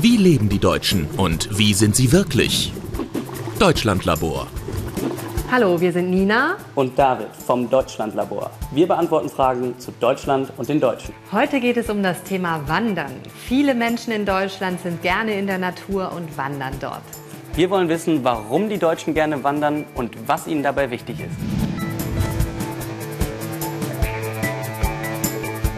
Wie leben die Deutschen und wie sind sie wirklich? Deutschlandlabor. Hallo, wir sind Nina und David vom Deutschlandlabor. Wir beantworten Fragen zu Deutschland und den Deutschen. Heute geht es um das Thema Wandern. Viele Menschen in Deutschland sind gerne in der Natur und wandern dort. Wir wollen wissen, warum die Deutschen gerne wandern und was ihnen dabei wichtig ist.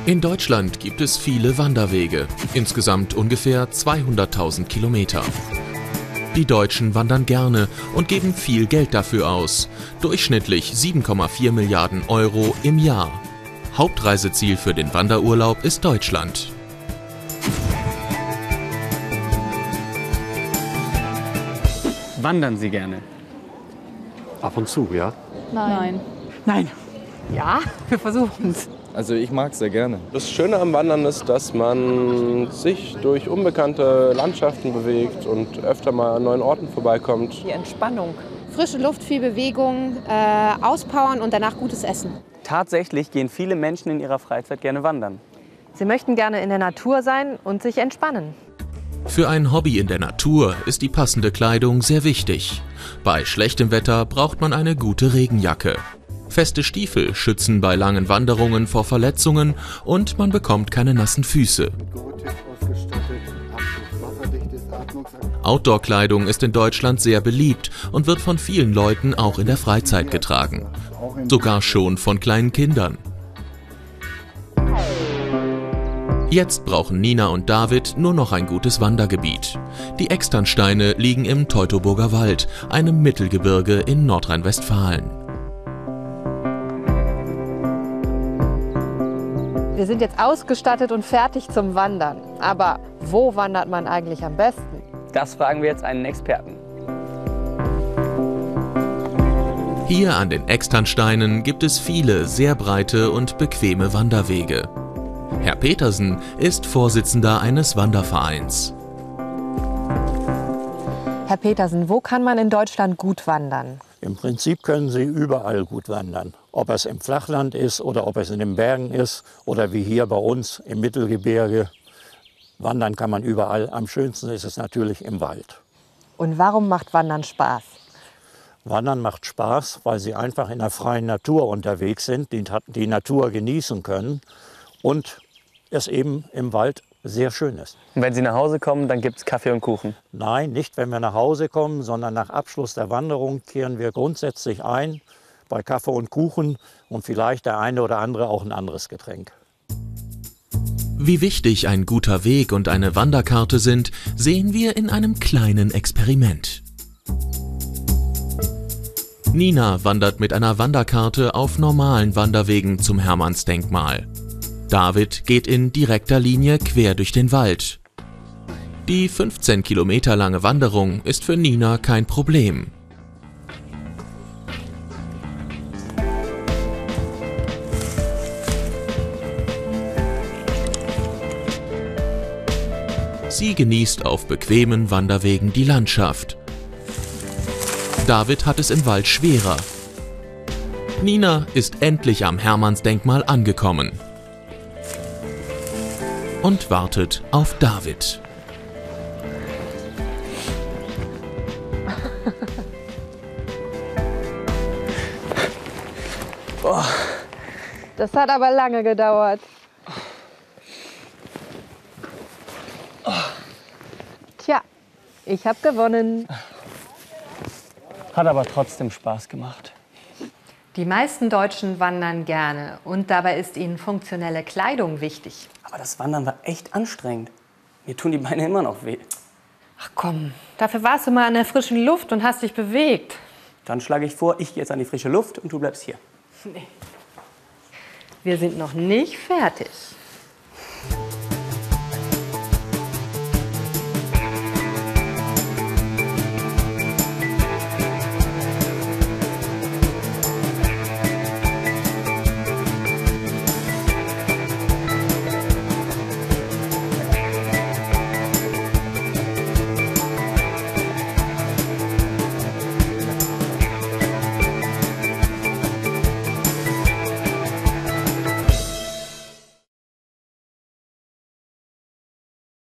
In Deutschland gibt es viele Wanderwege, insgesamt ungefähr 200.000 Kilometer. Die Deutschen wandern gerne und geben viel Geld dafür aus, durchschnittlich 7,4 Milliarden Euro im Jahr. Hauptreiseziel für den Wanderurlaub ist Deutschland. Wandern Sie gerne? Ab und zu, ja. Nein. Nein. Ja, wir versuchen es. Also ich mag es sehr gerne. Das Schöne am Wandern ist, dass man sich durch unbekannte Landschaften bewegt und öfter mal an neuen Orten vorbeikommt. Die Entspannung. Frische Luft, viel Bewegung, äh, auspowern und danach gutes Essen. Tatsächlich gehen viele Menschen in ihrer Freizeit gerne wandern. Sie möchten gerne in der Natur sein und sich entspannen. Für ein Hobby in der Natur ist die passende Kleidung sehr wichtig. Bei schlechtem Wetter braucht man eine gute Regenjacke. Feste Stiefel schützen bei langen Wanderungen vor Verletzungen und man bekommt keine nassen Füße. Outdoor-Kleidung ist in Deutschland sehr beliebt und wird von vielen Leuten auch in der Freizeit getragen. Sogar schon von kleinen Kindern. Jetzt brauchen Nina und David nur noch ein gutes Wandergebiet. Die Externsteine liegen im Teutoburger Wald, einem Mittelgebirge in Nordrhein-Westfalen. Wir sind jetzt ausgestattet und fertig zum Wandern. Aber wo wandert man eigentlich am besten? Das fragen wir jetzt einen Experten. Hier an den Externsteinen gibt es viele sehr breite und bequeme Wanderwege. Herr Petersen ist Vorsitzender eines Wandervereins. Herr Petersen, wo kann man in Deutschland gut wandern? Im Prinzip können Sie überall gut wandern. Ob es im Flachland ist oder ob es in den Bergen ist oder wie hier bei uns im Mittelgebirge. Wandern kann man überall. Am schönsten ist es natürlich im Wald. Und warum macht Wandern Spaß? Wandern macht Spaß, weil Sie einfach in der freien Natur unterwegs sind, die, die Natur genießen können und es eben im Wald sehr schön ist. Und wenn Sie nach Hause kommen, dann gibt es Kaffee und Kuchen? Nein, nicht wenn wir nach Hause kommen, sondern nach Abschluss der Wanderung kehren wir grundsätzlich ein bei Kaffee und Kuchen und vielleicht der eine oder andere auch ein anderes Getränk. Wie wichtig ein guter Weg und eine Wanderkarte sind, sehen wir in einem kleinen Experiment. Nina wandert mit einer Wanderkarte auf normalen Wanderwegen zum Hermannsdenkmal. David geht in direkter Linie quer durch den Wald. Die 15 Kilometer lange Wanderung ist für Nina kein Problem. Sie genießt auf bequemen Wanderwegen die Landschaft. David hat es im Wald schwerer. Nina ist endlich am Hermannsdenkmal angekommen und wartet auf David. Das hat aber lange gedauert. Tja, ich habe gewonnen. Hat aber trotzdem Spaß gemacht. Die meisten Deutschen wandern gerne und dabei ist ihnen funktionelle Kleidung wichtig. Aber das Wandern war echt anstrengend. Mir tun die Beine immer noch weh. Ach komm, dafür warst du mal an der frischen Luft und hast dich bewegt. Dann schlage ich vor, ich gehe jetzt an die frische Luft und du bleibst hier. Nee. Wir sind noch nicht fertig.